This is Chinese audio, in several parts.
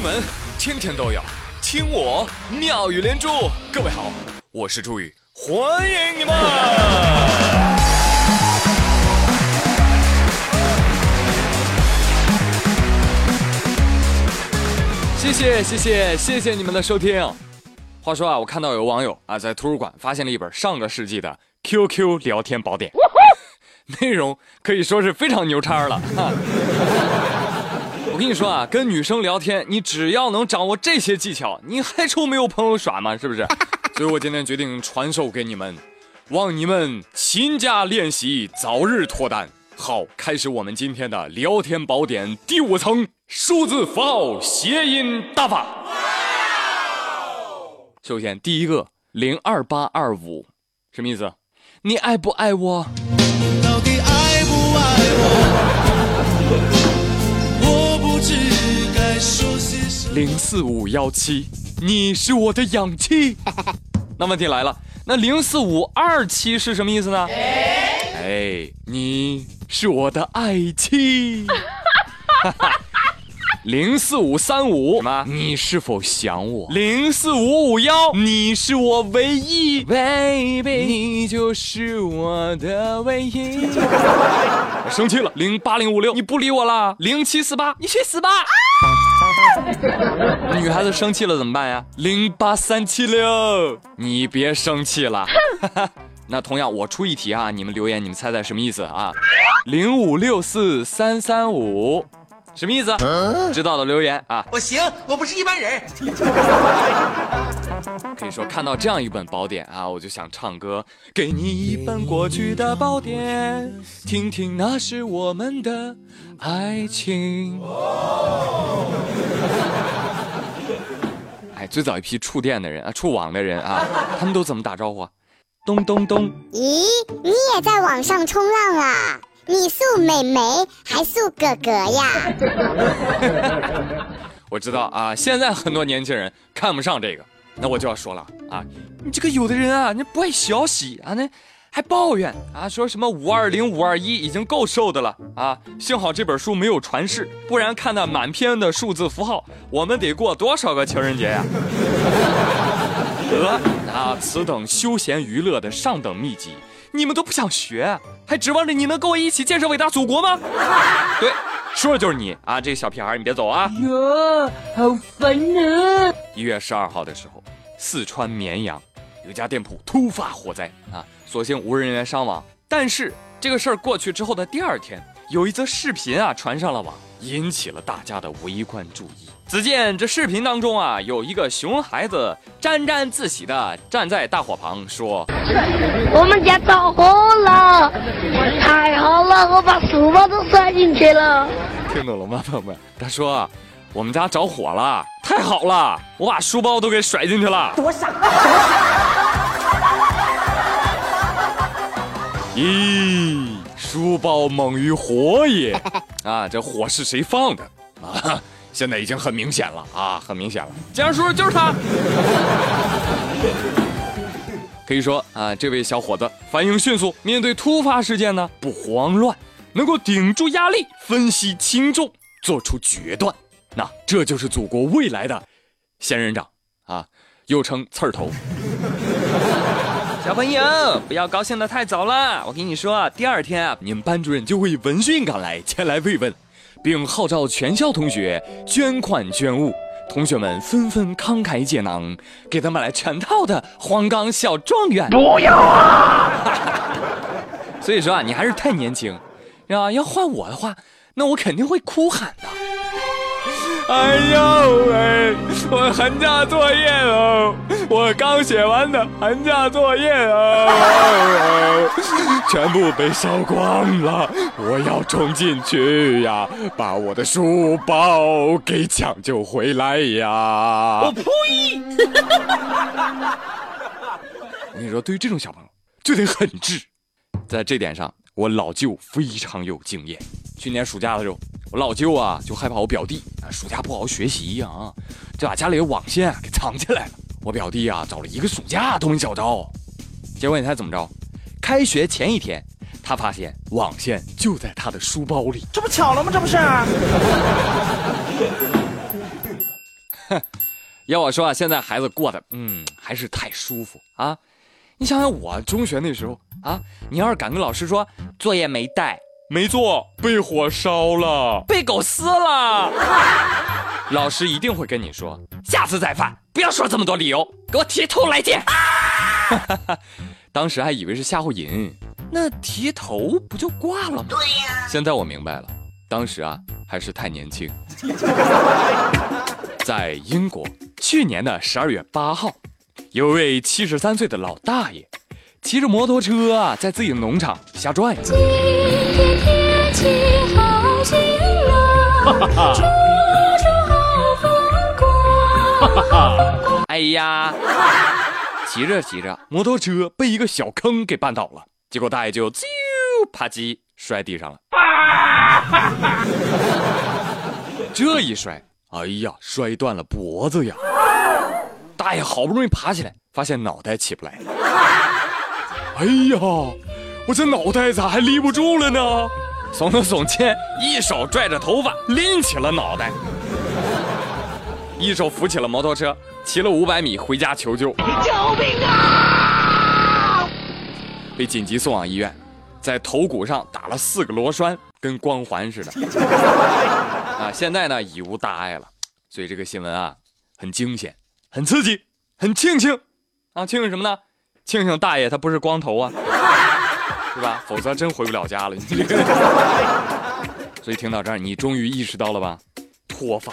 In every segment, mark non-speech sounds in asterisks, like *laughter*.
进门，天天都有听我妙语连珠。各位好，我是朱宇，欢迎你们！谢谢谢谢谢谢你们的收听。话说啊，我看到有网友啊在图书馆发现了一本上个世纪的 QQ 聊天宝典，*laughs* 内容可以说是非常牛叉了。我跟你说啊，跟女生聊天，你只要能掌握这些技巧，你还愁没有朋友耍吗？是不是？*laughs* 所以我今天决定传授给你们，望你们勤加练习，早日脱单。好，开始我们今天的聊天宝典第五层数字符号谐音大法。首先，第一个零二八二五，什么意思？你爱不爱我？到底爱不爱我？零四五幺七，你是我的氧气。*laughs* 那问题来了，那零四五二七是什么意思呢？哎，你是我的爱妻。*laughs* 零四五三五什么？你是否想我？零四五五幺，你是我唯一，baby，你就是我的唯一。*laughs* 生气了，零八零五六，你不理我了。零七四八，你去死吧！*laughs* 女孩子生气了怎么办呀？零八三七六，你别生气了。*laughs* 那同样，我出一题啊，你们留言，你们猜猜什么意思啊？零五六四三三五。什么意思？知道的留言啊！我行，我不是一般人。*laughs* 可以说看到这样一本宝典啊，我就想唱歌，给你一本过去的宝典，听听那是我们的爱情。*laughs* 哎，最早一批触电的人啊，触网的人啊，他们都怎么打招呼？咚咚咚！咦，你也在网上冲浪啊？你诉美眉还诉哥哥呀？*laughs* 我知道啊，现在很多年轻人看不上这个，那我就要说了啊，你这个有的人啊，你不爱消息啊，那还抱怨啊，说什么五二零五二一已经够瘦的了啊，幸好这本书没有传世，不然看那满篇的数字符号，我们得过多少个情人节呀？得 *laughs* 啊，此等休闲娱乐的上等秘籍。你们都不想学，还指望着你能跟我一起建设伟大祖国吗？*laughs* 对，说的就是你啊！这个小屁孩，你别走啊！哟，好烦啊！一月十二号的时候，四川绵阳有家店铺突发火灾啊，所幸无人员伤亡。但是这个事儿过去之后的第二天，有一则视频啊传上了网，引起了大家的围观注意。只见这视频当中啊，有一个熊孩子沾沾自喜的站在大火旁说：“我们家着火了，太好了，我把书包都摔进去了。”听懂了吗，朋友们？他说：“我们家着火了，太好了，我把书包都给甩进去了。”多傻！咦，书包猛于火也啊！这火是谁放的啊？现在已经很明显了啊，很明显了。江叔叔就是他。可以说啊，这位小伙子反应迅速，面对突发事件呢不慌乱，能够顶住压力，分析轻重，做出决断。那这就是祖国未来的仙人掌啊，又称刺儿头。小朋友，不要高兴的太早了。我跟你说，第二天啊，你们班主任就会闻讯赶来，前来慰问。并号召全校同学捐款捐物，同学们纷纷慷慨解囊，给他买了全套的黄冈小状元。不要啊！所以说啊，你还是太年轻，啊，要换我的话，那我肯定会哭喊的。哎呦喂！我寒假作业哦，我刚写完的寒假作业啊，*laughs* 全部被烧光了。我要冲进去呀，把我的书包给抢救回来呀！我呸！我 *laughs* 跟你说，对于这种小朋友就得狠治，在这点上，我老舅非常有经验。去年暑假的时候。我老舅啊，就害怕我表弟啊暑假不好好学习呀，就把家里的网线给藏起来了。我表弟啊，找了一个暑假都没找着。结果你猜怎么着？开学前一天，他发现网线就在他的书包里。这不巧了吗？这不是。*laughs* 要我说啊，现在孩子过得嗯还是太舒服啊。你想想我中学那时候啊，你要是敢跟老师说作业没带，没做，被火烧了，被狗撕了，*laughs* 老师一定会跟你说，下次再犯，不要说这么多理由，给我提头来见。*laughs* 当时还以为是吓唬人，那提头不就挂了吗？对呀。现在我明白了，当时啊还是太年轻。*laughs* 在英国，去年的十二月八号，有位七十三岁的老大爷，骑着摩托车啊，在自己的农场瞎转悠。*laughs* 今天天气好晴朗。*laughs* 哎呀！骑着骑着，摩托车被一个小坑给绊倒了，结果大爷就啾啪叽摔地上了。*laughs* 这一摔，哎呀，摔断了脖子呀！大爷好不容易爬起来，发现脑袋起不来。哎呀，我这脑袋咋还立不住了呢？耸了耸肩，一手拽着头发拎起了脑袋。一手扶起了摩托车，骑了五百米回家求救。救命啊！被紧急送往医院，在头骨上打了四个螺栓，跟光环似的。*laughs* 啊，现在呢已无大碍了。所以这个新闻啊，很惊险，很刺激，很庆幸啊！庆幸什么呢？庆幸大爷他不是光头啊，*laughs* 是吧？否则真回不了家了。*laughs* 所以听到这儿，你终于意识到了吧？脱发。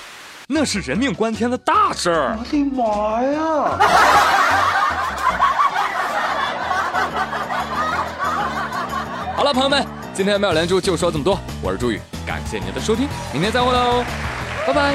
那是人命关天的大事儿！我的妈呀！好了，朋友们，今天妙连珠就说这么多。我是朱宇，感谢您的收听，明天再会喽，拜拜。